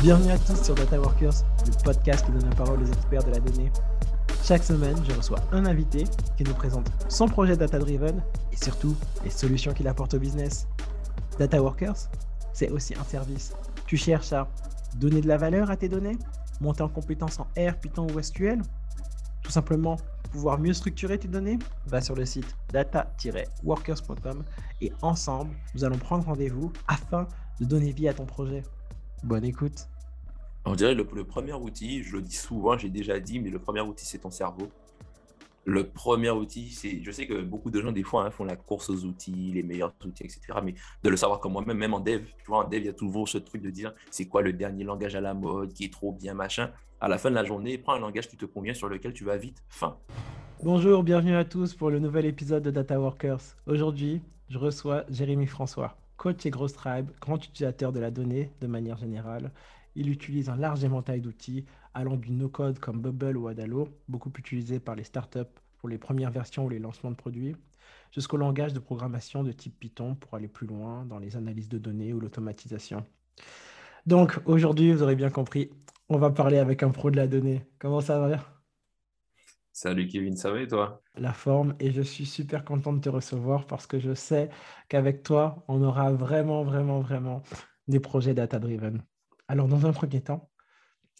Bienvenue à tous sur Data Workers, le podcast qui donne la parole aux experts de la donnée. Chaque semaine, je reçois un invité qui nous présente son projet data-driven et surtout les solutions qu'il apporte au business. Data Workers, c'est aussi un service. Tu cherches à donner de la valeur à tes données, monter en compétences en R, Python ou SQL, tout simplement pouvoir mieux structurer tes données, va sur le site data-workers.com et ensemble, nous allons prendre rendez-vous afin de donner vie à ton projet. Bonne écoute. On dirait le, le premier outil, je le dis souvent, j'ai déjà dit, mais le premier outil, c'est ton cerveau. Le premier outil, c'est. Je sais que beaucoup de gens, des fois, hein, font la course aux outils, les meilleurs outils, etc. Mais de le savoir comme moi-même, même en dev, tu vois, en dev, il y a toujours ce truc de dire c'est quoi le dernier langage à la mode, qui est trop bien, machin. À la fin de la journée, prends un langage qui te convient, sur lequel tu vas vite. Fin. Bonjour, bienvenue à tous pour le nouvel épisode de Data Workers. Aujourd'hui, je reçois Jérémy François, et Gross Tribe, grand utilisateur de la donnée de manière générale. Il utilise un large éventail d'outils allant du no-code comme Bubble ou Adalo, beaucoup utilisé par les startups pour les premières versions ou les lancements de produits, jusqu'au langage de programmation de type Python pour aller plus loin dans les analyses de données ou l'automatisation. Donc aujourd'hui, vous aurez bien compris, on va parler avec un pro de la donnée. Comment ça va? Salut Kevin, ça va et toi? La forme et je suis super content de te recevoir parce que je sais qu'avec toi, on aura vraiment, vraiment, vraiment des projets data-driven. Alors dans un premier temps,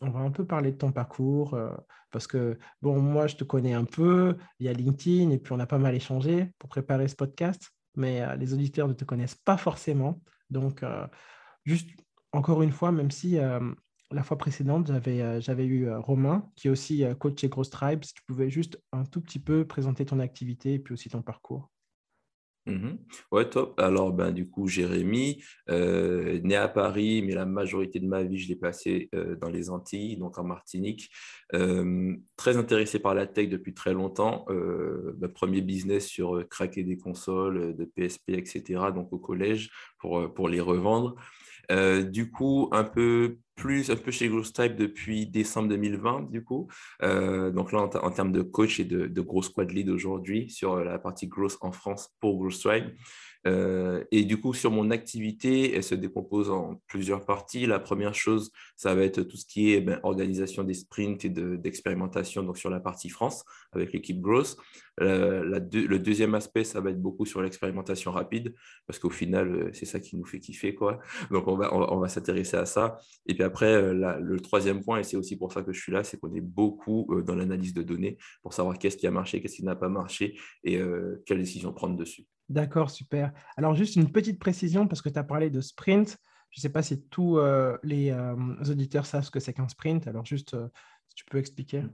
on va un peu parler de ton parcours euh, parce que, bon, moi, je te connais un peu via LinkedIn et puis on a pas mal échangé pour préparer ce podcast, mais euh, les auditeurs ne te connaissent pas forcément. Donc, euh, juste encore une fois, même si la fois précédente, j'avais j'avais eu Romain, qui est aussi coach chez Gross Tribe, si tu pouvais juste un tout petit peu présenter ton activité et puis aussi ton parcours. Mhm. Ouais, top. Alors, ben, du coup, Jérémy, euh, né à Paris, mais la majorité de ma vie, je l'ai passé euh, dans les Antilles, donc en Martinique. Euh, très intéressé par la tech depuis très longtemps. mon premier business sur craquer des consoles, de PSP, etc., donc au collège, pour, pour les revendre. du coup, un peu plus un peu chez Gross Type depuis décembre 2020, du coup. Euh, donc là, en, termes de coach et de, de gros squad lead aujourd'hui sur la partie gross en France pour Gross Tribe. Euh, et du coup, sur mon activité, elle se décompose en plusieurs parties. La première chose, ça va être tout ce qui est ben, organisation des sprints et d'expérimentation, donc sur la partie France avec l'équipe Growth. Euh, le deuxième aspect, ça va être beaucoup sur l'expérimentation rapide, parce qu'au final, euh, c'est ça qui nous fait kiffer. Quoi. Donc, on va, s'intéresser à ça. Et puis après, le troisième point, et c'est aussi pour ça que je suis là, c'est qu'on est beaucoup dans l'analyse de données pour savoir qu'est-ce qui a marché, qu'est-ce qui n'a pas marché et quelles décisions prendre dessus. D'accord, super. Alors, juste une petite précision, parce que tu as parlé de sprint. Je ne sais pas si tous euh, les euh, auditeurs savent ce que c'est qu'un sprint. Alors, juste, euh, si tu peux expliquer.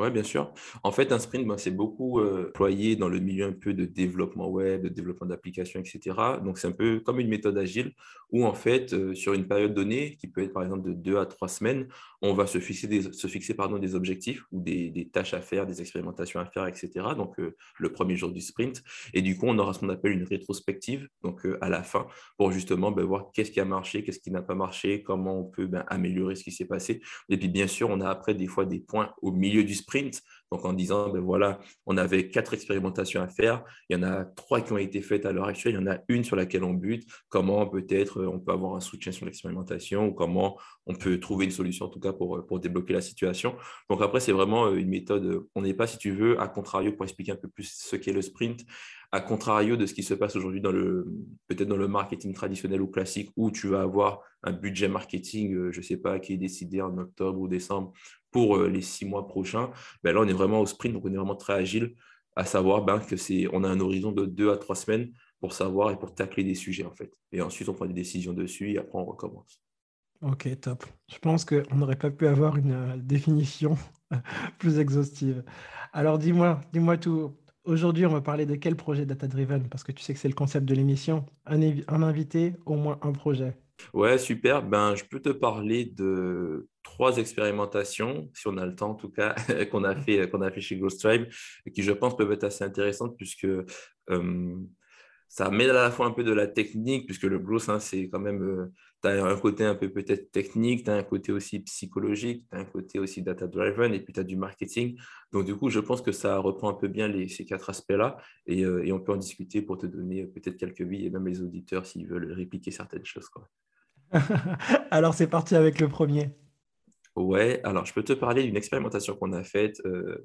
Oui, bien sûr. En fait, un sprint, ben, c'est beaucoup employé dans le milieu un peu de développement web, de développement d'applications, etc. Donc, c'est un peu comme une méthode agile où, en fait, sur une période donnée, qui peut être par exemple de deux à trois semaines, on va se fixer des, se fixer, pardon, des objectifs ou des, des, tâches à faire, des expérimentations à faire, etc. Donc, le premier jour du sprint. Et du coup, on aura ce qu'on appelle une rétrospective, donc à la fin, pour justement ben, voir qu'est-ce qui a marché, qu'est-ce qui n'a pas marché, comment on peut ben, améliorer ce qui s'est passé. Et puis, bien sûr, on a après des fois des points au milieu du sprint donc en disant, ben voilà, on avait quatre expérimentations à faire, il y en a trois qui ont été faites à l'heure actuelle, il y en a une sur laquelle on bute, comment peut-être on peut avoir un soutien sur l'expérimentation ou comment on peut trouver une solution en tout cas pour, pour débloquer la situation. Donc après, c'est vraiment une méthode, on n'est pas, si tu veux, à contrario pour expliquer un peu plus ce qu'est le sprint, à contrario de ce qui se passe aujourd'hui dans le peut-être dans le marketing traditionnel ou classique où tu vas avoir un budget marketing, euh, je ne sais pas, qui est décidé en octobre ou décembre pour euh, les six mois prochains. Ben là, on est vraiment au sprint, donc on est vraiment très agile, à savoir ben, que c'est on a un horizon de deux à trois semaines pour savoir et pour tacler des sujets en fait. Et ensuite, on prend des décisions dessus et après on recommence. Ok, top. Je pense qu'on n'aurait pas pu avoir une euh, définition plus exhaustive. Alors dis-moi, dis-moi tout. Aujourd'hui, on va parler de quel projet Data Driven Parce que tu sais que c'est le concept de l'émission. Un, invité, au moins un projet. Ouais, super. Ben, je peux te parler de trois expérimentations, si on a le temps en tout cas, qu'on a, fait, qu'on a fait chez Ghost Tribe, qui, je pense, peuvent être assez intéressantes puisque euh, ça mêle à la fois un peu de la technique, puisque le blues, hein, c'est quand même, euh, tu as un côté un peu peut-être technique, tu as un côté aussi psychologique, tu as un côté aussi data-driven, et puis tu as du marketing. Donc, du coup, je pense que ça reprend un peu bien les, ces quatre aspects-là, et, euh, et, on peut en discuter pour te donner peut-être quelques billes, et même les auditeurs s'ils veulent répliquer certaines choses. Quoi. alors, c'est parti avec le premier. Ouais, alors je peux te parler d'une expérimentation qu'on a faite. Euh,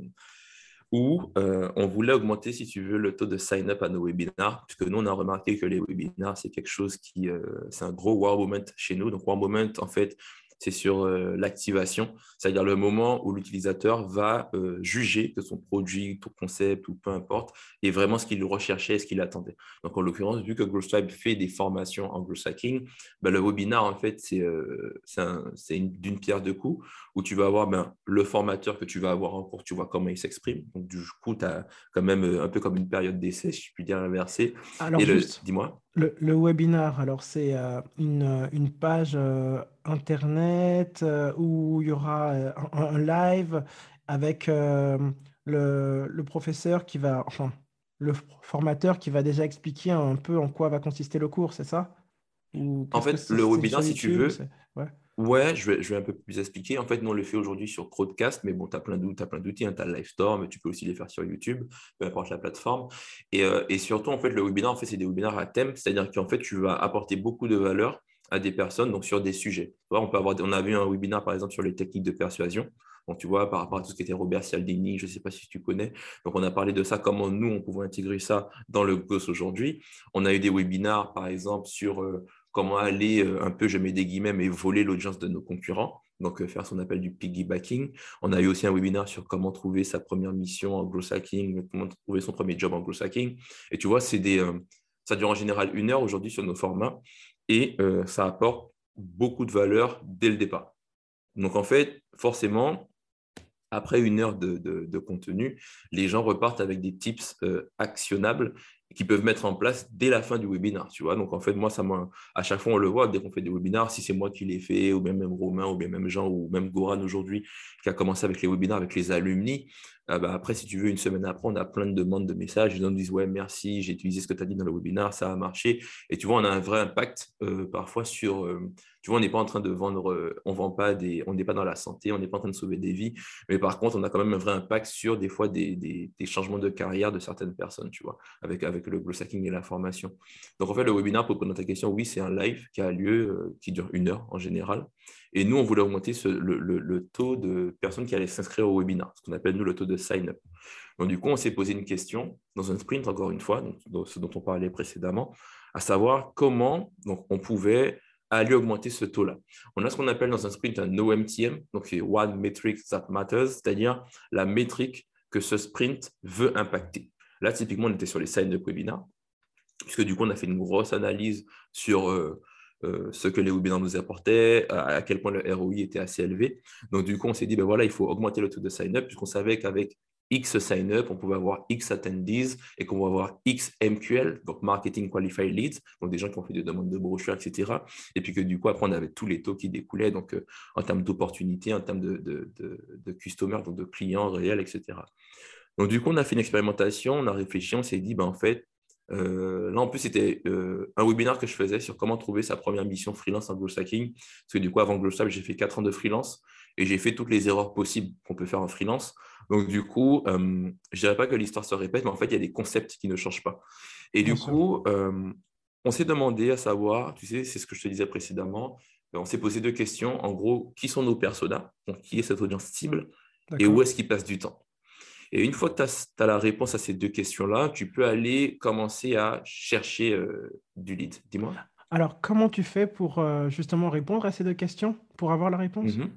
où euh, on voulait augmenter, si tu veux, le taux de sign-up à nos webinars, puisque nous, on a remarqué que les webinars, c'est quelque chose qui, euh, c'est un gros wow moment chez nous. Donc, wow moment, en fait, c'est sur euh, l'activation, c'est-à-dire le moment où l'utilisateur va euh, juger que son produit, ton concept ou peu importe est vraiment ce qu'il recherchait et ce qu'il attendait. Donc, en l'occurrence, vu que GrowStripe fait des formations en growth hacking, ben, le webinaire, en fait, c'est euh, d'une pierre deux coups où tu vas avoir ben, le formateur que tu vas avoir en cours, tu vois comment il s'exprime. Donc, du coup, tu as quand même un peu comme une période d'essai, si je puis dire inversé. Alors, dis-moi. Le, le, webinar, alors c'est une, une, page internet euh, où il y aura euh, un, live avec euh, le, le, professeur qui va, enfin, le formateur qui va déjà expliquer un peu en quoi va consister le cours, c'est ça? En fait, le webinaire, si tu veux, ouais. Je, vais, je vais un peu plus expliquer. En fait, nous, on le fait aujourd'hui sur Crowdcast, mais bon, tu as plein d'outils, hein, tu as Livestorm, mais tu peux aussi les faire sur YouTube, peu importe la plateforme. Et, et surtout, en fait, le webinaire, en fait, c'est des webinaires à thème, c'est-à-dire qu'en fait, tu vas apporter beaucoup de valeur à des personnes donc sur des sujets. On, peut avoir, on a vu un webinaire, par exemple, sur les techniques de persuasion. Donc, tu vois, par rapport à tout ce qui était Robert Cialdini, je ne sais pas si tu connais. Donc, on a parlé de ça, comment nous, on pouvait intégrer ça dans le GOS aujourd'hui. On a eu des webinaires, par exemple, sur euh, comment aller euh, un peu, je mets des guillemets, mais voler l'audience de nos concurrents. Donc, euh, faire son appel du piggybacking. On a eu aussi un webinaire sur comment trouver sa première mission en growth hacking, comment trouver son premier job en growth hacking. Et tu vois, c'est des, ça dure en général une heure aujourd'hui sur nos formats et euh, ça apporte beaucoup de valeur dès le départ. Donc en fait, forcément, après une heure de, contenu, les gens repartent avec des tips euh, actionnables qu'ils peuvent mettre en place dès la fin du webinaire. Tu vois Donc en fait, moi, à chaque fois, on le voit dès qu'on fait des webinaires, si c'est moi qui l'ai fait, ou même, même Romain, ou bien même Jean, ou même Goran aujourd'hui, qui a commencé avec les webinaires avec les alumni, ah bah, après, si tu veux, une semaine après, on a plein de demandes de messages. Les gens nous disent Ouais, merci, j'ai utilisé ce que tu as dit dans le webinaire, ça a marché. Et tu vois, on a un vrai impact euh, parfois sur. Euh, tu vois, on n'est pas en train de vendre, euh, on vend pas des, on n'est pas dans la santé, on n'est pas en train de sauver des vies. Mais par contre, on a quand même un vrai impact sur des fois des, des, changements de carrière de certaines personnes, tu vois, avec, avec le growth et la formation. Donc, en fait, le webinaire, pour répondre à ta question, oui, c'est un live qui a lieu, qui dure une heure en général. Et nous, on voulait augmenter le, taux de personnes qui allaient s'inscrire au webinaire, ce qu'on appelle nous le taux de sign-up. Donc, du coup, on s'est posé une question dans un sprint, encore une fois, donc, ce dont on parlait précédemment, à savoir comment donc, on pouvait aller augmenter ce taux-là. On a ce qu'on appelle dans un sprint un OMTM, donc c'est One Metric That Matters, c'est-à-dire la métrique que ce sprint veut impacter. Là, typiquement, on était sur les sign-up webinaires, puisque du coup, on a fait une grosse analyse sur euh, euh, ce que les webinars nous apportaient, à, quel point le ROI était assez élevé. Donc, du coup, on s'est dit, ben voilà, il faut augmenter le taux de sign-up, puisqu'on savait qu'avec X sign-up, on pouvait avoir X attendees et qu'on va avoir X MQL, donc Marketing Qualified Leads, donc des gens qui ont fait des demandes de brochures, etc. Et puis que du coup, après, on avait tous les taux qui découlaient, donc euh, en termes d'opportunités, en termes de, de, de, de customers, donc de clients réels, etc. Donc du coup, on a fait une expérimentation, on a réfléchi, on s'est dit, ben, en fait, euh, là, en plus, c'était euh, un webinaire que je faisais sur comment trouver sa première mission freelance en growth hacking. Parce que du coup, avant GrowthStab, j'ai fait 4 ans de freelance et j'ai fait toutes les erreurs possibles qu'on peut faire en freelance. Donc, du coup, euh, je ne dirais pas que l'histoire se répète, mais en fait, il y a des concepts qui ne changent pas. Et du coup, on s'est demandé à savoir, tu sais, c'est ce que je te disais précédemment, on s'est posé deux questions. En gros, qui sont nos personas? Donc, qui est cette audience cible? Et où est-ce qu'ils passent du temps? Et une fois que tu as, la réponse à ces deux questions-là, tu peux aller commencer à chercher euh, du lead. Dis-moi. Alors, comment tu fais pour euh, justement répondre à ces deux questions, pour avoir la réponse? Mhm.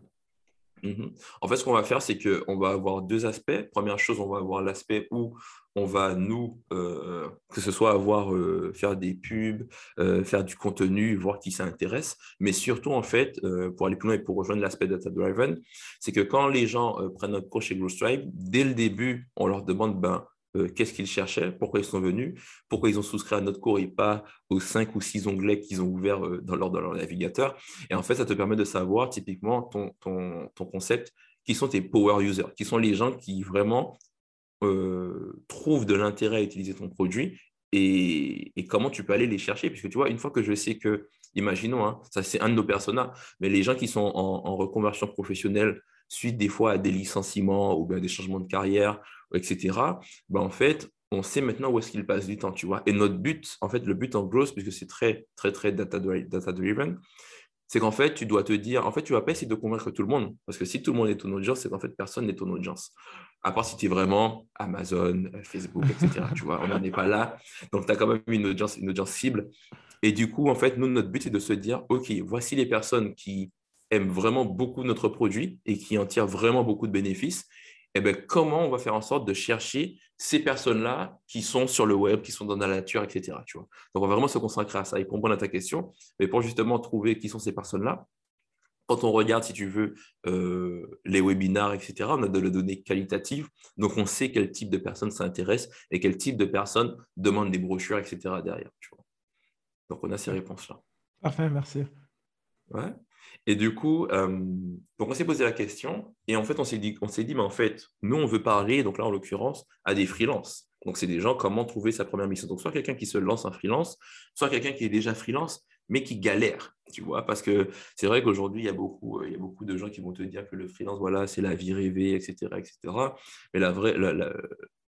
Mhm. En fait, ce qu'on va faire, c'est qu'on va avoir deux aspects. Première chose, on va avoir l'aspect où on va nous, euh, que ce soit avoir, euh, faire des pubs, euh, faire du contenu, voir qui s'intéresse, mais surtout, en fait, pour aller plus loin et pour rejoindre l'aspect data-driven, c'est que quand les gens prennent notre coach chez GrowStripe, dès le début, on leur demande, ben, euh, qu'est-ce qu'ils cherchaient, pourquoi ils sont venus, pourquoi ils ont souscrit à notre cours et pas aux cinq ou six onglets qu'ils ont ouverts euh, dans leur, leur navigateur. Et en fait, ça te permet de savoir typiquement ton concept, qui sont tes power users, qui sont les gens qui vraiment euh, trouvent de l'intérêt à utiliser ton produit et, comment tu peux aller les chercher. Puisque tu vois, une fois que je sais que, imaginons, hein, ça c'est un de nos personas, mais les gens qui sont en, reconversion professionnelle suite des fois à des licenciements ou bien des changements de carrière, etc., ben, en fait, on sait maintenant où est-ce qu'ils passent du temps, tu vois. Et notre but, en fait, le but en growth, puisque c'est très, très, très data-driven, c'est qu'en fait, tu dois te dire, en fait, tu vas pas essayer de convaincre tout le monde. Parce que si tout le monde est ton audience, c'est qu'en fait, personne n'est ton audience. À part si tu es vraiment Amazon, Facebook, etc. tu vois, on n'en est pas là. Donc, tu as quand même une audience, une audience cible. Et du coup, en fait, nous, notre but, c'est de se dire, OK, voici les personnes qui aiment vraiment beaucoup notre produit et qui en tirent vraiment beaucoup de bénéfices. Eh bien, comment on va faire en sorte de chercher ces personnes-là qui sont sur le web, qui sont dans la nature, etc. Tu vois Donc, on va vraiment se concentrer à ça et comprendre à ta question. Mais pour justement trouver qui sont ces personnes-là, quand on regarde, si tu veux, euh, les webinars, etc., on a de la donnée qualitative. Donc, on sait quel type de personnes s'intéressent et quel type de personnes demandent des brochures, etc. derrière. Tu vois Donc, on a ces réponses-là. Parfait, merci. Ouais. Et du coup, euh, donc on s'est posé la question et en fait, on s'est dit, on s'est dit, mais en fait, nous, on veut parler, donc là, en l'occurrence, à des freelances. Donc, c'est des gens, comment trouver sa première mission? Donc, soit quelqu'un qui se lance en freelance, soit quelqu'un qui est déjà freelance, mais qui galère, tu vois, parce que c'est vrai qu'aujourd'hui, il y, a beaucoup, il y a beaucoup de gens qui vont te dire que le freelance, voilà, c'est la vie rêvée, etc., etc. Mais la vraie,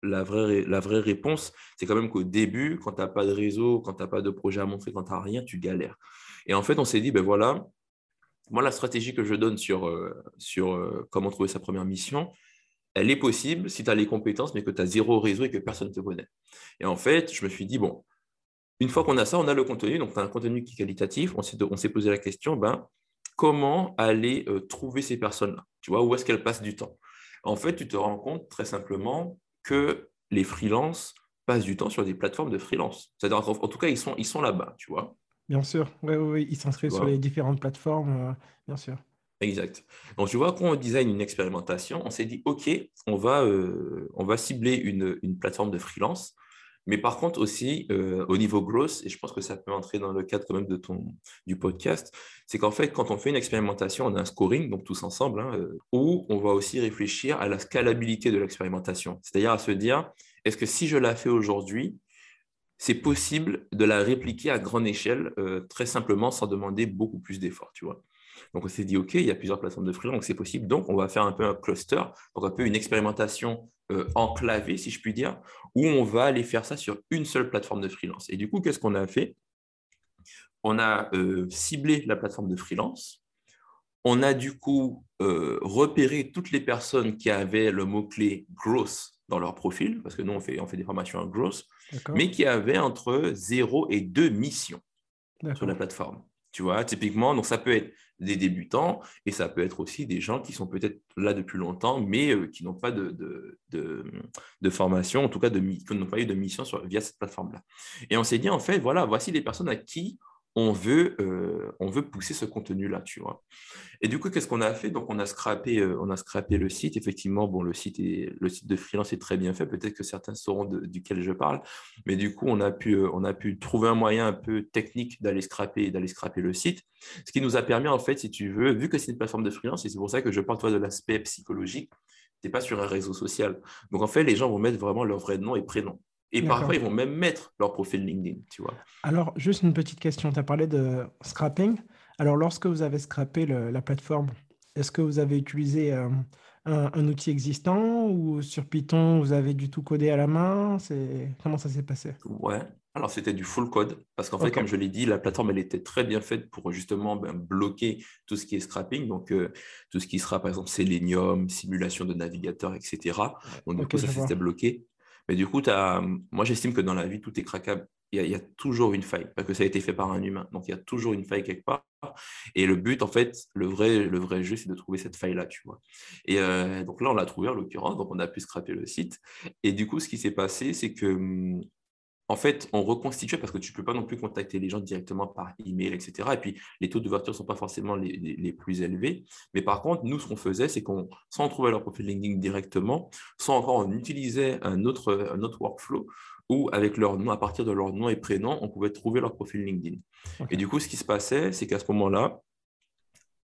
la, vraie, la vraie réponse, c'est quand même qu'au début, quand tu n'as pas de réseau, quand tu n'as pas de projet à montrer, quand tu n'as rien, tu galères. Et en fait, on s'est dit, ben voilà, moi, la stratégie que je donne sur, euh, sur euh, comment trouver sa première mission, elle est possible si tu as les compétences, mais que tu as zéro réseau et que personne ne te connaît. Et en fait, je me suis dit, bon, une fois qu'on a ça, on a le contenu, donc tu as un contenu qui est qualitatif, on s'est posé la question, ben, comment aller euh, trouver ces personnes-là Tu vois, où est-ce qu'elles passent du temps? En fait, tu te rends compte très simplement que les freelances passent du temps sur des plateformes de freelance. C'est-à-dire, en tout cas, ils sont, ils sont là-bas, tu vois. Bien sûr, oui, oui, ils s'inscrivent sur les différentes plateformes, euh, bien sûr. Exact. Donc, tu vois, quand on design une expérimentation, on s'est dit, OK, on va, euh, on va cibler une, une, plateforme de freelance, mais par contre aussi, euh, au niveau growth, et je pense que ça peut entrer dans le cadre quand même de ton, du podcast, c'est qu'en fait, quand on fait une expérimentation, on a un scoring, donc tous ensemble, hein, où on va aussi réfléchir à la scalabilité de l'expérimentation. C'est-à-dire à se dire, est-ce que si je la fais aujourd'hui, c'est possible de la répliquer à grande échelle euh, très simplement sans demander beaucoup plus d'efforts, tu vois. Donc on s'est dit, OK, il y a plusieurs plateformes de freelance, donc c'est possible. Donc on va faire un peu un cluster, donc un peu une expérimentation euh, enclavée, si je puis dire, où on va aller faire ça sur une seule plateforme de freelance. Et du coup, qu'est-ce qu'on a fait? On a euh, ciblé la plateforme de freelance. On a du coup repéré toutes les personnes qui avaient le mot-clé growth dans leur profil, parce que nous, on fait, on fait des formations en growth, mais qui avaient entre 0 et 2 missions sur la plateforme. Tu vois, typiquement, donc ça peut être des débutants et ça peut être aussi des gens qui sont peut-être là depuis longtemps, mais euh, qui n'ont pas de, de, de, formation, en tout cas de, qui n'ont pas eu de mission sur, via cette plateforme-là. Et on s'est dit, en fait, voilà, voici les personnes à qui on veut, euh, on veut pousser ce contenu-là, tu vois. Et du coup, qu'est-ce qu'on a fait? Donc, on a, scrappé, euh, on a scrappé le site. Effectivement, bon, le site, de freelance est très bien fait. Peut-être que certains sauront duquel je parle. Mais du coup, on a, pu, euh, on a pu trouver un moyen un peu technique d'aller scraper, d'aller scraper le site. Ce qui nous a permis, en fait, si tu veux, vu que c'est une plateforme de freelance, et c'est pour ça que je parle, de l'aspect psychologique, tu n'es pas sur un réseau social. Donc, en fait, les gens vont mettre vraiment leur vrai nom et prénom. Et parfois, ils vont même mettre leur profil LinkedIn, tu vois. Alors, juste une petite question. Tu as parlé de scrapping. Alors, lorsque vous avez scrappé la plateforme, est-ce que vous avez utilisé euh, un, outil existant ou sur Python, vous avez du tout codé à la main? Comment ça s'est passé? Ouais, alors c'était du full code parce qu'en fait, comme je l'ai dit, la plateforme, elle était très bien faite pour justement ben, bloquer tout ce qui est scrapping, donc euh, tout ce qui sera par exemple Selenium, simulation de navigateur, etc. Donc, du coup, ça s'était bloqué. Mais du coup, as... moi, j'estime que dans la vie, tout est craquable. Il y, a, toujours une faille, parce que ça a été fait par un humain. Donc, il y a toujours une faille quelque part. Et le but, en fait, le vrai, le vrai jeu, c'est de trouver cette faille-là, tu vois. Et euh, donc là, on l'a trouvé en l'occurrence, donc on a pu scraper le site. Et du coup, ce qui s'est passé, c'est que hum, en fait, on reconstitue parce que tu ne peux pas non plus contacter les gens directement par email, etc. Et puis, les taux d'ouverture ne sont pas forcément les, plus élevés. Mais par contre, nous, ce qu'on faisait, c'est qu'on, on trouvait leur profil LinkedIn directement, soit encore on utilisait un autre, un autre workflow où, avec leur nom, à partir de leur nom et prénom, on pouvait trouver leur profil LinkedIn. Et du coup, ce qui se passait, c'est qu'à ce moment-là,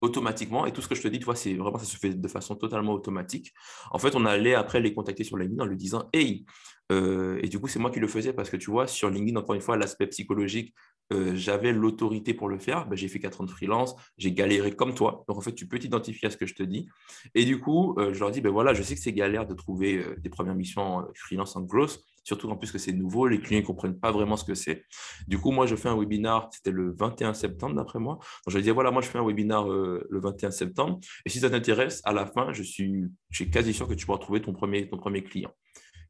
automatiquement. Et tout ce que je te dis, tu vois, c'est vraiment, ça se fait de façon totalement automatique. En fait, on allait après les contacter sur LinkedIn en lui disant Hey, euh, et du coup, c'est moi qui le faisais parce que tu vois, sur LinkedIn, encore une fois, l'aspect psychologique, euh, j'avais l'autorité pour le faire. Ben, j'ai fait 4 ans de freelance, j'ai galéré comme toi. Donc, en fait, tu peux t'identifier à ce que je te dis. Et du coup, euh, je leur dis ben voilà, je sais que c'est galère de trouver des premières missions freelance en growth surtout en plus que c'est nouveau, les clients ne comprennent pas vraiment ce que c'est. Du coup, moi, je fais un webinar, c'était le 21 septembre d'après moi. Donc, je dis, voilà, moi, je fais un webinar euh, le 21 septembre. Et si ça t'intéresse, à la fin, je suis, suis quasi sûr que tu pourras trouver ton premier, ton premier client.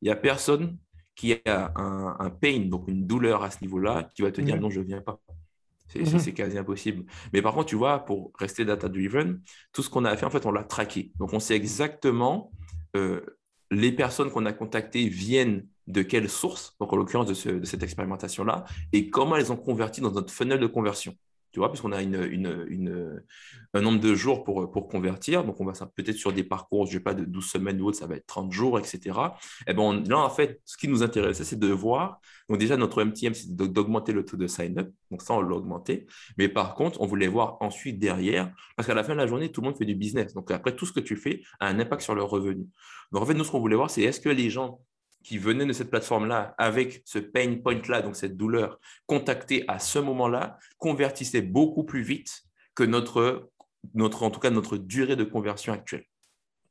Il n'y a personne qui a un, pain, donc une douleur à ce niveau-là, qui va te dire non, je ne viens pas. Mhm. C'est quasi impossible. Mais par contre, tu vois, pour rester data-driven, tout ce qu'on a fait, en fait, on l'a traqué. Donc, on sait exactement euh, les personnes qu'on a contactées viennent de quelle source, donc en l'occurrence de, cette expérimentation-là, et comment elles ont converti dans notre funnel de conversion. Tu vois, puisqu'on a un nombre de jours pour, convertir, donc on va peut-être sur des parcours, je ne sais pas, de 12 semaines ou autre, ça va être 30 jours, etc. Et eh ben là, en fait, ce qui nous intéressait, c'est de voir, donc déjà, notre MTM, c'est d'augmenter le taux de sign-up, donc ça, on l'a augmenté, mais par contre, on voulait voir ensuite derrière, parce qu'à la fin de la journée, tout le monde fait du business, donc après, tout ce que tu fais a un impact sur leur revenu. Donc en fait, nous, ce qu'on voulait voir, c'est est-ce que les gens qui venaient de cette plateforme-là avec ce pain point-là, donc cette douleur, contactée à ce moment-là, convertissaient beaucoup plus vite que notre, notre, en tout cas, notre durée de conversion actuelle.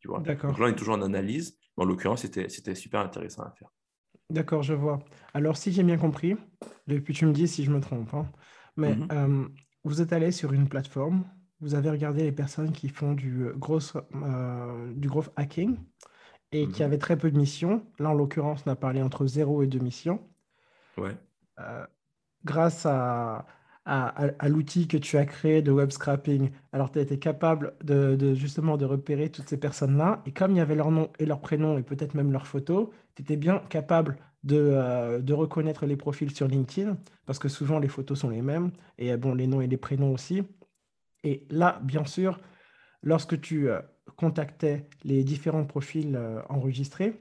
Tu vois? Donc là, on est toujours en analyse. En l'occurrence, c'était super intéressant à faire. D'accord, je vois. Alors, si j'ai bien compris, et puis tu me dis si je me trompe, hein, mais mm-hmm. euh, vous êtes allé sur une plateforme, vous avez regardé les personnes qui font du gros, euh, du gros hacking, et qui mhm. avait très peu de missions. Là, en l'occurrence, on a parlé entre 0 et 2 missions. Ouais. Euh, grâce à, à, à, l'outil que tu as créé de web scrapping, alors tu as été capable de, de, justement de repérer toutes ces personnes-là. Et comme il y avait leur nom et leur prénom et peut-être même leur photo, tu étais bien capable de, euh, de, reconnaître les profils sur LinkedIn, parce que souvent les photos sont les mêmes, et bon, les noms et les prénoms aussi. Et là, bien sûr, lorsque tu euh, contactais les différents profils euh, enregistrés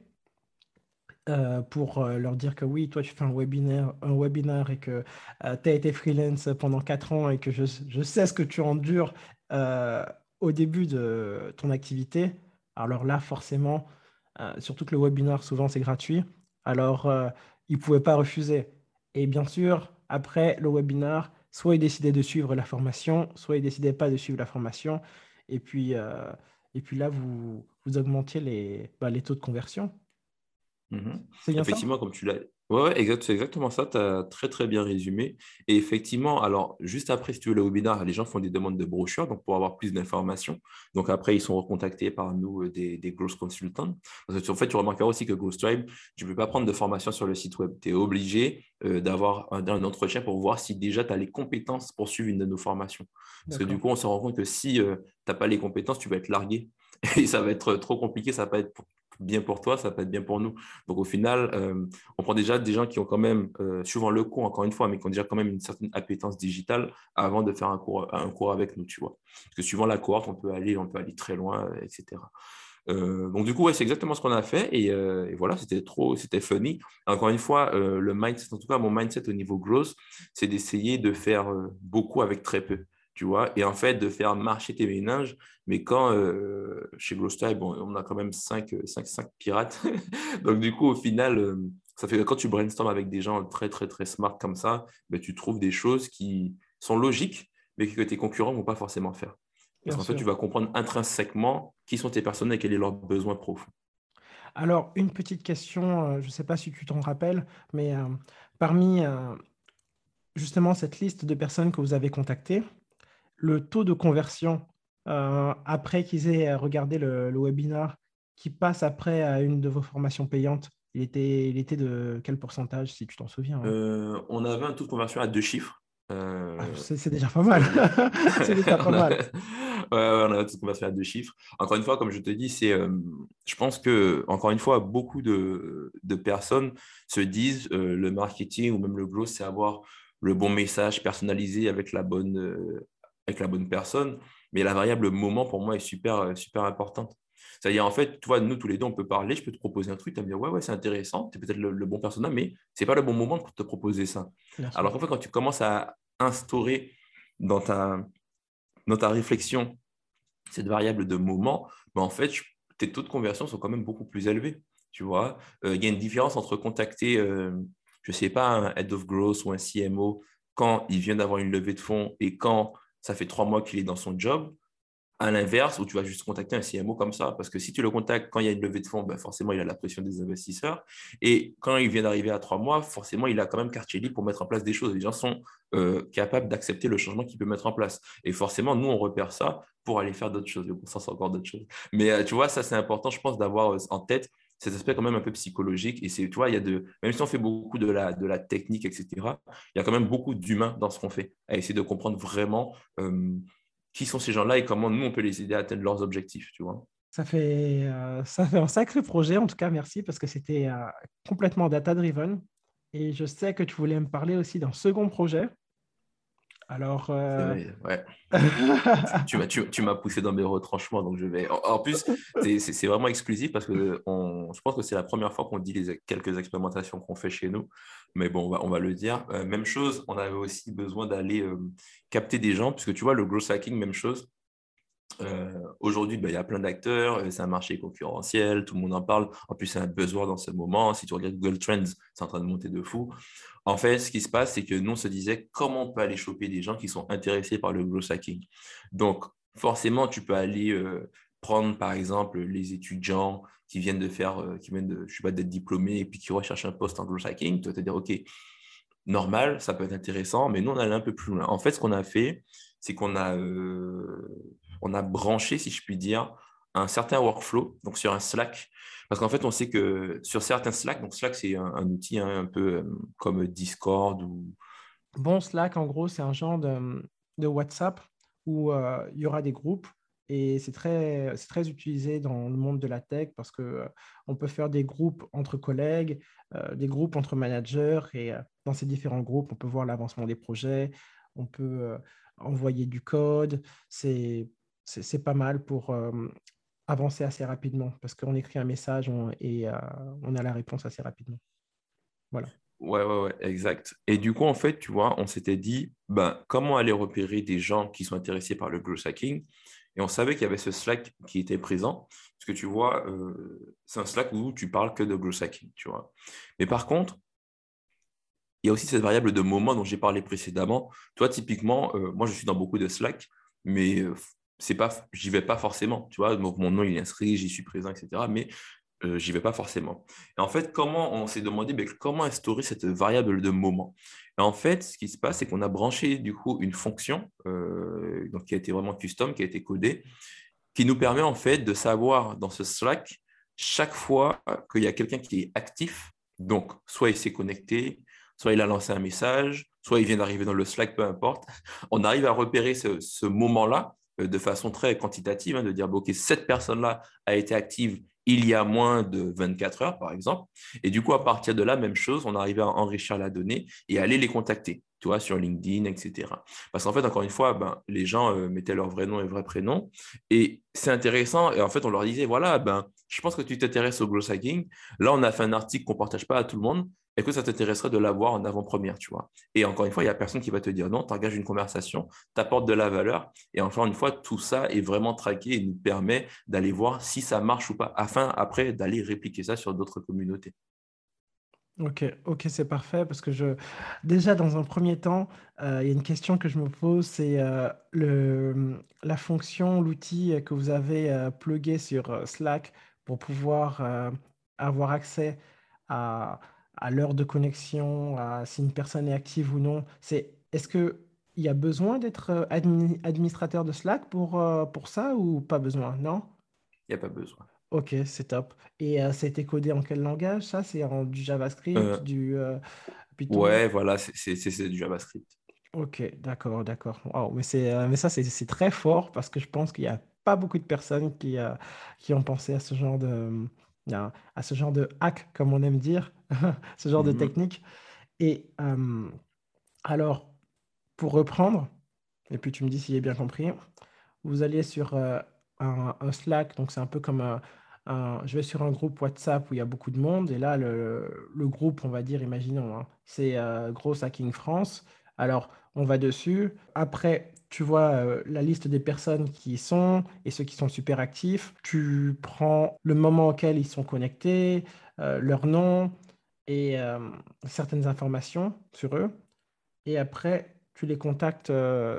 euh, pour leur dire que oui, toi tu fais un webinaire, un webinaire et que tu as été freelance pendant quatre ans et que je, je sais ce que tu endures au début de ton activité. Alors là, forcément, surtout que le webinaire, souvent c'est gratuit, alors ils ne pouvaient pas refuser. Et bien sûr, après le webinaire, soit ils décidaient de suivre la formation, soit ils décidaient pas de suivre la formation. Et puis, euh, et puis là, vous, vous bah, les taux de conversion. Mhm. Effectivement, comme tu l'as. Ouais, exact, c'est exactement ça. Tu as très, très bien résumé. Et effectivement, alors, juste après, si tu veux, le webinaire, les gens font des demandes de brochures donc pour avoir plus d'informations. Donc, après, ils sont recontactés par nous, euh, des, des growth consultants. Parce que, en fait, tu remarqueras aussi que Growth Tribe, tu ne peux pas prendre de formation sur le site web. Tu es obligé euh, d'avoir un, un, entretien pour voir si déjà tu as les compétences pour suivre une de nos formations. Parce que du coup, on se rend compte que si euh, tu n'as pas les compétences, tu vas être largué. Et ça va être trop compliqué, ça va pas être bien pour toi, ça peut être bien pour nous. Donc au final, euh, on prend déjà des gens qui ont quand même, euh, suivant le cours encore une fois, mais qui ont déjà quand même une certaine appétence digitale avant de faire un cours, un cours avec nous, tu vois. Parce que suivant la cohorte, on peut aller, on peut aller très loin, etc. Euh, donc du coup, c'est exactement ce qu'on a fait et, et voilà, c'était trop, c'était funny. Encore une fois, le mindset, en tout cas mon mindset au niveau growth, c'est d'essayer de faire beaucoup avec très peu tu vois, et en fait de faire marcher tes ménages. Mais quand euh, chez Glowstyle, bon, on a quand même 5, 5, 5 pirates. Donc du coup, au final, euh, ça fait que quand tu brainstorms avec des gens très, très, très smart comme ça, ben, tu trouves des choses qui sont logiques, mais que tes concurrents ne vont pas forcément faire. Parce qu'en fait, tu vas comprendre intrinsèquement qui sont tes personnes et quels sont leurs besoins profonds. Alors, une petite question, euh, je ne sais pas si tu t'en rappelles, mais parmi justement cette liste de personnes que vous avez contactées, le taux de conversion euh, après qu'ils aient regardé le, le, webinaire qui passe après à une de vos formations payantes, il était, il était de quel pourcentage, si tu t'en souviens hein? Euh, On avait un taux de conversion à deux chiffres. Euh, ah, c'est déjà pas mal. c'est déjà pas mal. ouais, on a un taux de conversion à deux chiffres. Encore une fois, comme je te dis, c'est, je pense que, encore une fois, beaucoup de, de personnes se disent le marketing ou même le growth, c'est avoir le bon message personnalisé avec la bonne, avec la bonne personne. Mais la variable moment, pour moi, est super, euh, super importante. C'est-à-dire, en fait, toi, nous, tous les deux, on peut parler, je peux te proposer un truc, tu vas me dire, ouais, ouais, c'est intéressant, tu es peut-être le, bon personnage, mais ce n'est pas le bon moment pour te proposer ça. Alors qu'en fait, quand tu commences à instaurer dans ta, dans ta réflexion cette variable de moment, mais en fait, tes taux de conversion sont quand même beaucoup plus élevés. Tu vois, il y a une différence entre contacter, je ne sais pas, un head of growth ou un CMO quand il vient d'avoir une levée de fonds et quand ça fait trois mois qu'il est dans son job, à l'inverse, où tu vas juste contacter un CMO comme ça. Parce que si tu le contactes quand il y a une levée de fonds, ben forcément, il a la pression des investisseurs. Et quand il vient d'arriver à trois mois, forcément, il a quand même quartier libre pour mettre en place des choses. Les gens sont euh, capables d'accepter le changement qu'il peut mettre en place. Et forcément, nous, on repère ça pour aller faire d'autres choses. Le bon sens, encore d'autres choses. Mais euh, tu vois, ça, c'est important, je pense, d'avoir euh, en tête cet aspect quand même un peu psychologique. Et c'est, tu vois, il y a de, même si on fait beaucoup de la, de la technique, etc., il y a quand même beaucoup d'humains dans ce qu'on fait, à essayer de comprendre vraiment qui sont ces gens-là et comment nous, on peut les aider à atteindre leurs objectifs, tu vois. Ça fait, euh, ça fait un sacré projet, en tout cas, merci, parce que c'était euh, complètement data-driven. Et je sais que tu voulais me parler aussi d'un second projet alors. Euh, ouais. tu, m'as, tu, m'as poussé dans mes retranchements, donc je vais. En, plus, c'est, vraiment exclusif parce que on, je pense que c'est la première fois qu'on dit les quelques expérimentations qu'on fait chez nous. Mais bon, on va, on va le dire. Euh, même chose, on avait aussi besoin d'aller euh, capter des gens, puisque tu vois, le growth hacking, même chose. Aujourd'hui, ben, il y a plein d'acteurs, c'est un marché concurrentiel, tout le monde en parle. En plus, c'est un besoin dans ce moment. Si tu regardes Google Trends, c'est en train de monter de fou. En fait, ce qui se passe, c'est que nous, on se disait comment on peut aller choper des gens qui sont intéressés par le growth hacking? Donc, forcément, tu peux aller euh, prendre, par exemple, les étudiants qui viennent de faire, euh, qui viennent de, je sais pas, d'être diplômés et puis qui recherchent un poste en growth hacking. Tu vas te dire, OK, normal, ça peut être intéressant, mais nous, on allait un peu plus loin. En fait, ce qu'on a fait, c'est qu'on a, euh, on a branché, si je puis dire, un certain workflow, sur un Slack, parce qu'en fait, on sait que sur certains Slack, donc Slack, c'est un, outil hein, un peu euh, comme Discord ou. Bon, Slack, en gros, c'est un genre de, WhatsApp où euh, il y aura des groupes et c'est très, très utilisé dans le monde de la tech parce qu'on on peut faire des groupes entre collègues, des groupes entre managers et dans ces différents groupes, on peut voir l'avancement des projets, on peut envoyer du code. C'est pas mal pour avancer assez rapidement parce qu'on écrit un message et euh, on a la réponse assez rapidement. Voilà. Ouais, ouais, ouais, exact. Et du coup, en fait, tu vois, on s'était dit, ben, comment aller repérer des gens qui sont intéressés par le growth hacking? Et on savait qu'il y avait ce Slack qui était présent, parce que tu vois, euh, c'est un Slack où tu parles que de growth hacking, tu vois. Mais par contre, il y a aussi cette variable de moment dont j'ai parlé précédemment. Toi, typiquement, euh, moi, je suis dans beaucoup de Slack, mais c'est pas, j'y vais pas forcément, tu vois, mon nom il est inscrit, j'y suis présent, etc. Mais euh, j'y vais pas forcément. Et en fait, comment on s'est demandé ben, comment instaurer cette variable de moment? Et En fait, ce qui se passe, c'est qu'on a branché du coup une fonction euh, donc, qui a été vraiment custom, qui a été codée, qui nous permet en fait de savoir dans ce Slack chaque fois qu'il y a quelqu'un qui est actif, donc soit il s'est connecté, soit il a lancé un message, soit il vient d'arriver dans le Slack, peu importe. On arrive à repérer ce, moment-là euh, de façon très quantitative, hein, de dire, OK, cette personne-là a été active il y a moins de 24 heures, par exemple. Et du coup, à partir de là, même chose, on arrive à enrichir la donnée et aller les contacter, tu vois, sur LinkedIn, etc. Parce qu'en fait, encore une fois, ben, les gens euh, mettaient leur vrai nom et vrai prénom. Et c'est intéressant. Et en fait, on leur disait, voilà, ben, je pense que tu t'intéresses au growth hacking. Là, on a fait un article qu'on ne partage pas à tout le monde est-ce que ça t'intéresserait de l'avoir en avant-première, tu vois? Et encore une fois, il n'y a personne qui va te dire non, tu engages une conversation, tu apportes de la valeur. Et encore une fois, tout ça est vraiment traqué et nous permet d'aller voir si ça marche ou pas, afin après d'aller répliquer ça sur d'autres communautés. Ok, ok, c'est parfait parce que je déjà dans un premier temps, euh, il y a une question que je me pose, c'est euh, le la fonction, l'outil que vous avez euh, plugué sur Slack pour pouvoir avoir accès à à l'heure de connexion, à si une personne est active ou non. C'est est-ce que il y a besoin d'être euh, administrateur de Slack pour, euh, pour ça ou pas besoin, non? Il n'y a pas besoin. Ok, c'est top. Et euh, ça a été codé en quel langage, ça? C'est en du JavaScript, du Python? ouais, voilà, c'est du JavaScript. Ok, d'accord, d'accord. mais c'est, mais ça, c'est très fort parce que je pense qu'il n'y a pas beaucoup de personnes qui, qui ont pensé à ce genre de, à ce genre de hack, comme on aime dire, ce genre de mmh technique. Et alors, pour reprendre, et puis tu me dis si j'ai bien compris, vous allez sur un, Slack, donc c'est un peu comme un, je vais sur un groupe WhatsApp où il y a beaucoup de monde, et là, le, le groupe, on va dire, imaginons, hein, c'est Gros Hacking France. Alors, on va dessus. Après, tu vois euh, la liste des personnes qui y sont et ceux qui sont super actifs. Tu prends le moment auquel ils sont connectés, euh, leur nom et euh, certaines informations sur eux. Et après, tu les contactes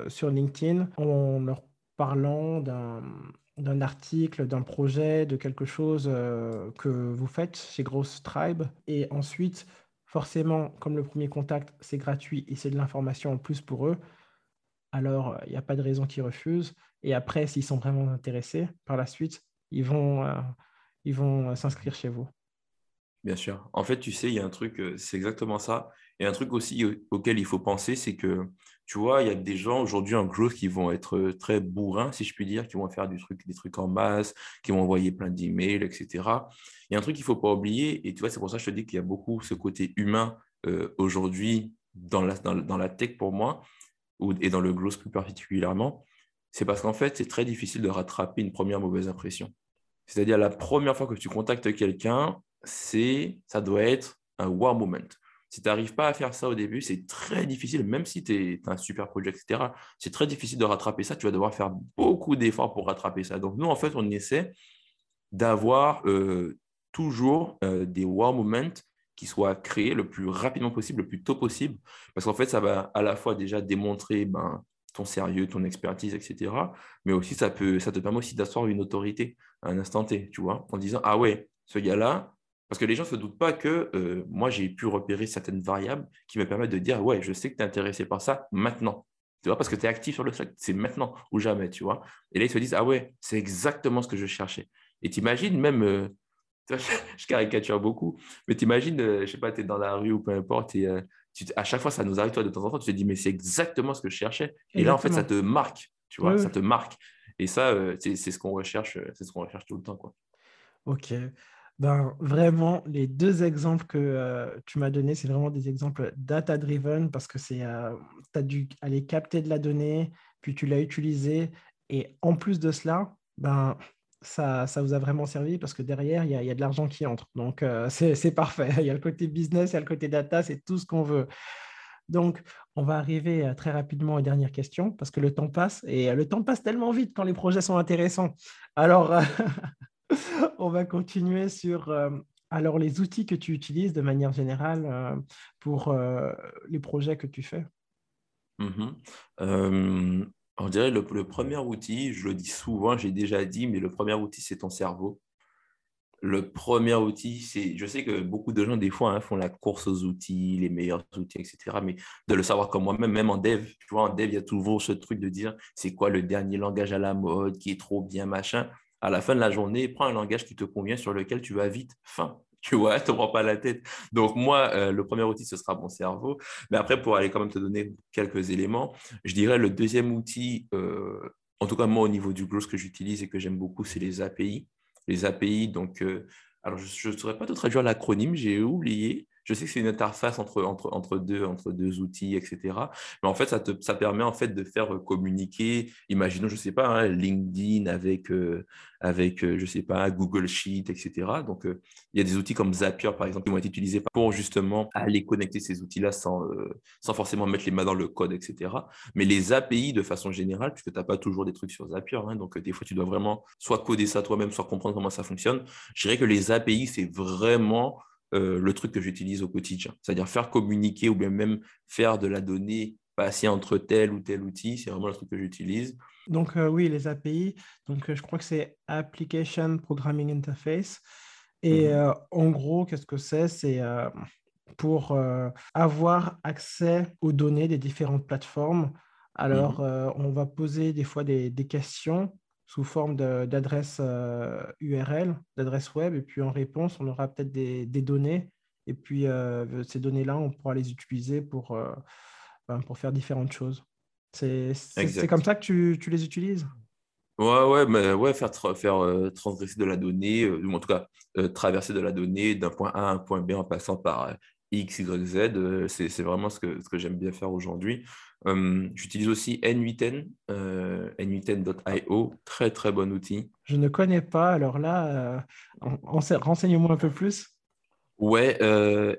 sur LinkedIn en leur parlant d'un article, d'un projet, de quelque chose que vous faites chez Gross Tribe. Et ensuite, forcément, comme le premier contact, c'est gratuit et c'est de l'information en plus pour eux, alors il n'y a pas de raison qu'ils refusent. Et après, s'ils sont vraiment intéressés, par la suite, ils vont, euh, ils vont euh, s'inscrire chez vous. Bien sûr. En fait, tu sais, il y a un truc, euh, c'est exactement ça. Et un truc aussi auquel il faut penser, c'est que, tu vois, il y a des gens aujourd'hui en growth qui vont être très bourrins, si je puis dire, qui vont faire du truc, des trucs en masse, qui vont envoyer plein d'emails, etc. Il y a un truc qu'il ne faut pas oublier, et tu vois, c'est pour ça que je te dis qu'il y a beaucoup ce côté humain aujourd'hui dans la, dans, dans, la tech pour moi, et dans le gloss plus particulièrement, c'est parce qu'en fait, c'est très difficile de rattraper une première mauvaise impression. C'est-à-dire, la première fois que tu contactes quelqu'un, c'est, ça doit être un wow moment. Si tu n'arrives pas à faire ça au début, c'est très difficile, même si tu es, un super projet, etc. C'est très difficile de rattraper ça. Tu vas devoir faire beaucoup d'efforts pour rattraper ça. Donc, nous, en fait, on essaie d'avoir euh, toujours euh, des wow moments qui soit créé le plus rapidement possible, le plus tôt possible, parce qu'en fait, ça va à la fois déjà démontrer ben, ton sérieux, ton expertise, etc. Mais aussi, ça, peut, ça te permet aussi d'asseoir une autorité à un instant T, tu vois, en disant, ah ouais, ce gars-là, parce que les gens ne se doutent pas que euh, moi, j'ai pu repérer certaines variables qui me permettent de dire, ouais, je sais que tu es intéressé par ça maintenant. Tu vois, parce que tu es actif sur le site, c'est maintenant ou jamais, tu vois. Et là, ils se disent, ah ouais, c'est exactement ce que je cherchais. Et tu imagines même, euh, je caricature beaucoup, mais t'imagines, euh, je sais pas, tu es dans la rue ou peu importe, et euh, à chaque fois, ça nous arrive, toi, de temps en temps, tu te dis, mais c'est exactement ce que je cherchais. Et là, en fait, ça te marque, tu vois, ça te marque. Et ça, c'est ce qu'on recherche, c'est ce qu'on recherche tout le temps, quoi. Ok. Ben, vraiment, les deux exemples que tu m'as donnés, c'est vraiment des exemples data-driven parce que tu as dû aller capter de la donnée, puis tu l'as utilisée. Et en plus de cela, ben, ça, ça, vous a vraiment servi parce que derrière, il y a, de l'argent qui entre. Donc, euh, c'est parfait. Il y a le côté business, il y a le côté data, c'est tout ce qu'on veut. Donc, on va arriver euh, très rapidement aux dernières questions parce que le temps passe et euh, le temps passe tellement vite quand les projets sont intéressants. Alors, on va continuer sur alors, les outils que tu utilises de manière générale pour les projets que tu fais. Mmh on dirait le, le premier outil, je le dis souvent, j'ai déjà dit, mais le premier outil, c'est ton cerveau. Le premier outil, c'est, je sais que beaucoup de gens, des fois, hein, font la course aux outils, les meilleurs outils, etc. Mais de le savoir comme moi-même, même en dev, tu vois, en dev, il y a toujours ce truc de dire, c'est quoi le dernier langage à la mode, qui est trop bien, machin. À la fin de la journée, prends un langage qui te convient, sur lequel tu vas vite, fin tu vois, te prends pas la tête. Donc moi, euh, le premier outil, ce sera mon cerveau. Mais après, pour aller quand même te donner quelques éléments, je dirais le deuxième outil, euh, en tout cas moi au niveau du ce que j'utilise et que j'aime beaucoup, c'est les API. Les API, donc, euh, alors je ne saurais pas te traduire l'acronyme, j'ai oublié. Je sais que c'est une interface entre, entre, entre, deux, entre deux outils, etc. Mais en fait, ça, te, ça permet en fait de faire communiquer, imaginons, je ne sais pas, hein, LinkedIn avec, euh, avec euh, je sais pas, Google Sheet, etc. Donc, euh, il y a des outils comme Zapier, par exemple, qui vont être utilisés pour justement aller connecter ces outils-là sans, sans forcément mettre les mains dans le code, etc. Mais les API, de façon générale, puisque tu n'as pas toujours des trucs sur Zapier, hein, donc des fois, tu dois vraiment soit coder ça toi-même, soit comprendre comment ça fonctionne. Je dirais que les API, c'est vraiment euh, le truc que j'utilise au quotidien. C'est-à-dire faire communiquer ou bien même faire de la donnée passer entre tel ou tel outil, c'est vraiment le truc que j'utilise. Donc euh, oui, les API, donc euh, je crois que c'est Application Programming Interface. Et mhm. en gros, qu'est-ce que c'est? C'est pour avoir accès aux données des différentes plateformes. Alors, mhm. on va poser des fois des questions sous forme d'adresse URL, euh, d'adresse web, et puis en réponse, on aura peut-être des, données, et puis euh, ces données-là, on pourra les utiliser pour, euh, ben, pour faire différentes choses. C'est comme ça que tu, tu, les utilises? Ouais, ouais, mais ouais, faire, faire transgresser de la donnée, ou en tout cas traverser de la donnée d'un point A à un point B en passant par X, Y, Z, c'est vraiment ce que, ce que j'aime bien faire aujourd'hui. Euh, j'utilise aussi N8N, euh, N8N.io, très très bon outil. Je ne connais pas, alors là, euh, renseigne-moi un peu plus. Ouais,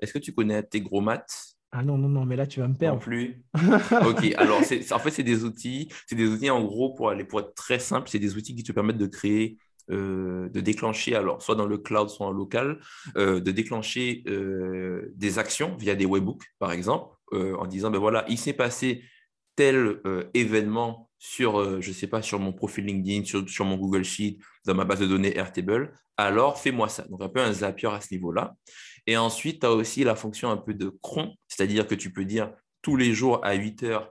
est-ce que tu connais Integromat Ah non, non, non, mais là, tu vas me Non perdre. plus. Ok, alors en fait, c'est des outils, c'est des outils en gros pour aller, pour être très simple, c'est des outils qui te permettent de créer, euh, de déclencher, alors soit dans le cloud, soit en local, euh, de déclencher euh, des actions via des webhooks, par exemple, en disant, ben voilà, il s'est passé tel événement sur, je sais pas, sur mon profil LinkedIn, sur, sur mon Google Sheet, dans ma base de données Airtable, alors fais-moi ça. Donc un peu un Zapier à ce niveau-là. Et ensuite, tu as aussi la fonction un peu de cron, c'est-à-dire que tu peux dire tous les jours à 8 heures,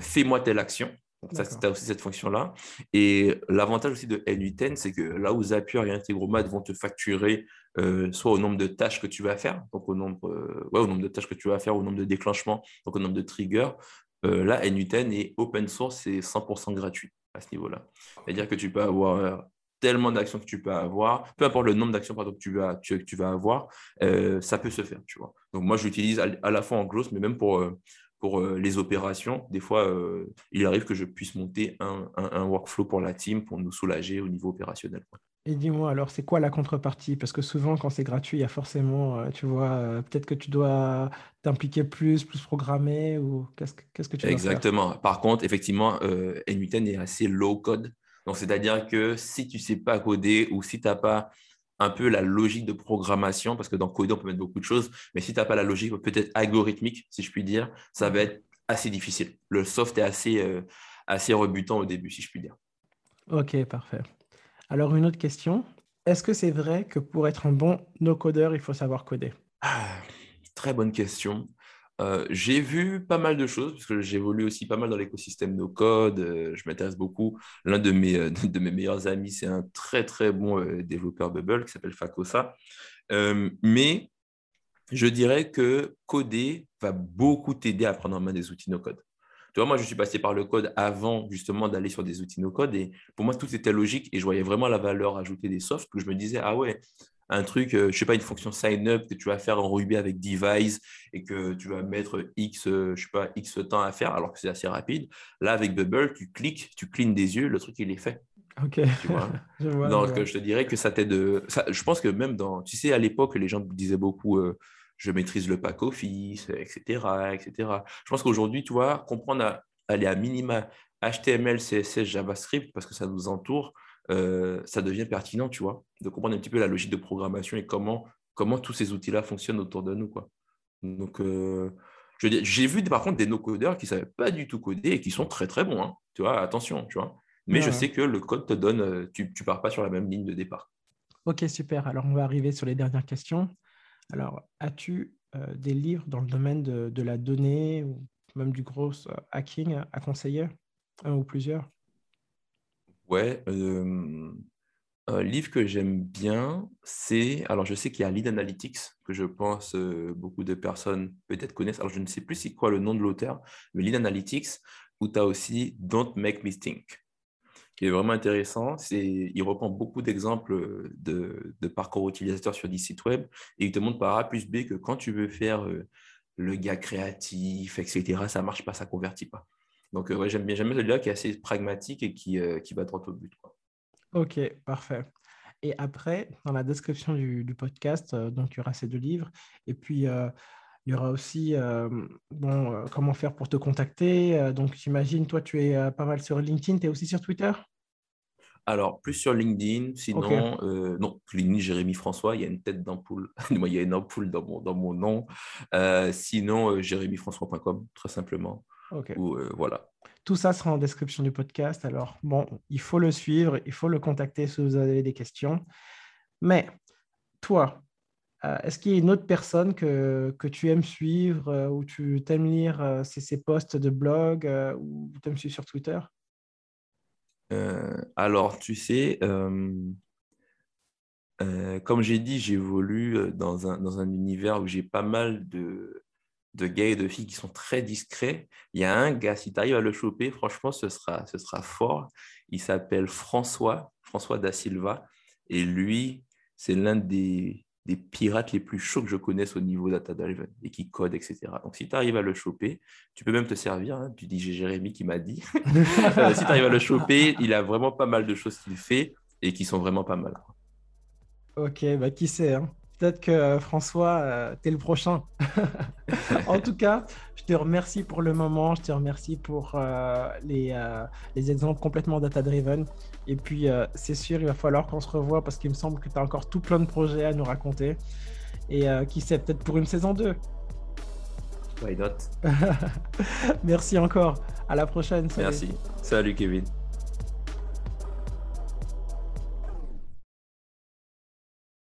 fais-moi telle action. Donc ça, tu as aussi cette fonction-là. Et l'avantage aussi de N8N, c'est que là où Zapier et Integromat vont te facturer euh, soit au nombre de tâches que tu vas faire, donc au nombre, euh, ouais, au nombre de tâches que tu vas faire, au nombre de déclenchements, donc au nombre de triggers, euh, là, N8N est open source, c'est 100% gratuit à ce niveau-là. C'est-à-dire que tu peux avoir tellement d'actions que tu peux avoir, peu importe le nombre d'actions que tu vas, tu- que tu vas avoir, ça peut se faire, tu vois. Donc moi, je l'utilise à, à la fois en close, mais même pour, pour euh, les opérations. Des fois, euh, il arrive que je puisse monter un, un- un workflow pour la team pour nous soulager au niveau opérationnel. Et dis-moi alors, c'est quoi la contrepartie? Parce que souvent, quand c'est gratuit, il y a forcément, euh, tu vois, peut-être que tu dois t'impliquer plus, plus programmer, ou qu'est-ce que, qu'est-ce que tu dois faire? Exactement. Par contre, effectivement, euh, N8N est assez low code. Donc, c'est-à-dire que si tu ne sais pas coder ou si tu n'as pas un peu la logique de programmation, parce que dans coder, on peut mettre beaucoup de choses, mais si tu n'as pas la logique peut-être algorithmique, si je puis dire, ça va être assez difficile. Le soft est assez, euh, assez rebutant au début, si je puis dire. Ok, parfait. Alors, une autre question. Est-ce que c'est vrai que pour être un bon no-codeur, il faut savoir coder? Ah, très bonne question. Euh, j'ai vu pas mal de choses, parce que j'évolue aussi pas mal dans l'écosystème no code. euh, je m'intéresse beaucoup. L'un de mes, euh, de mes meilleurs amis, c'est un très très bon développeur Bubble qui s'appelle Facosa. Euh, mais je dirais que coder va beaucoup t'aider à prendre en main des outils no code. Tu vois, moi, je suis passé par le code avant justement d'aller sur des outils no code et pour moi, tout était logique et je voyais vraiment la valeur ajoutée des softs que je me disais, ah ouais, un truc, euh, je sais pas, une fonction sign up que tu vas faire en Ruby avec device et que tu vas mettre X, euh, je sais pas, X temps à faire alors que c'est assez rapide. Là, avec Bubble, tu cliques, tu clignes des yeux, le truc, il est fait. Ok, Tu vois. je vois, je Donc, vois. je te dirais que ça t'aide. ça- Je pense que même dans. Tu sais, à l'époque, les gens disaient beaucoup euh, je maîtrise le pack office, etc. etc. Je pense qu'aujourd'hui, tu vois, comprendre à, aller à minima HTML, CSS, JavaScript, parce que ça nous entoure, euh, ça devient pertinent, tu vois, de comprendre un petit peu la logique de programmation et comment, comment tous ces outils-là fonctionnent autour de nous, quoi. Donc, euh, j'ai vu par contre des no-codeurs qui ne savaient pas du tout coder et qui sont très très bons, hein. tu vois, attention, tu vois. Mais je sais que le code te donne, euh, tu ne pars pas sur la même ligne de départ. Ok, super. Alors, on va arriver sur les dernières questions. Alors, as-tu euh, des livres dans le domaine de, de la donnée ou même du gros hacking à conseiller? Un ou plusieurs? Ouais, euh, un livre que j'aime bien, c'est, alors je sais qu'il y a Lead Analytics, que je pense euh, beaucoup de personnes peut-être connaissent. Alors je ne sais plus c'est quoi le nom de l'auteur, mais Lead Analytics, où tu as aussi Don't Make Me Think, qui est vraiment intéressant. C'est, il reprend beaucoup d'exemples de, parcours utilisateurs sur des sites web et il te montre par A plus B que quand tu veux faire euh, le gars créatif, etc., ça marche pas, ça convertit pas. Donc, euh, ouais, j'aime bien, celui-là qui est assez pragmatique et qui, euh, qui va droit au but. quoi. Ok, parfait. Et après, dans la description du, du podcast, euh, donc il y aura ces deux livres. Et puis, euh, il y aura aussi euh, bon, comment faire pour te contacter. Donc, j'imagine, toi, tu es pas mal sur LinkedIn, tu es aussi sur Twitter? Alors, plus sur LinkedIn, sinon, non, LinkedIn, Jérémy François, il y a une tête d'ampoule, il y a une ampoule dans mon, dans mon nom. Sinon, jérémyfrançois.com, très simplement. Ok. Ou, euh, voilà. Tout ça sera en description du podcast. Alors, bon, il faut le suivre, il faut le contacter si vous avez des questions. Mais toi, euh, est-ce qu'il y a une autre personne que, que tu aimes suivre euh, ou tu aimes lire ses, ses posts de blog ou tu aimes suivre sur Twitter? Alors, tu sais, comme j'ai dit, j'évolue dans un, dans un univers où j'ai pas mal de, de gars et de filles qui sont très discrets. Il y a un gars, si tu arrives à le choper, franchement, ce sera, ce sera fort. Il s'appelle François, François Da Silva. Et lui, c'est l'un des, des pirates les plus chauds que je connaisse au niveau data driven et qui code, etc. Donc, si tu arrives à le choper, tu peux même te servir. hein. Tu dis, j'ai Jérémy qui m'a dit. Euh, si tu arrives à le choper, il a vraiment pas mal de choses qu'il fait et qui sont vraiment pas mal. Ok, bah qui sait, hein? Peut-être que François, tu es le prochain. en tout cas, je te remercie pour le moment. Je te remercie pour les, les, exemples complètement data-driven. Et puis, c'est sûr, il va falloir qu'on se revoie parce qu'il me semble que tu as encore tout plein de projets à nous raconter. Et qui sait, peut-être pour une saison 2. Why not? Merci encore. À la prochaine. Merci. Salut Kevin.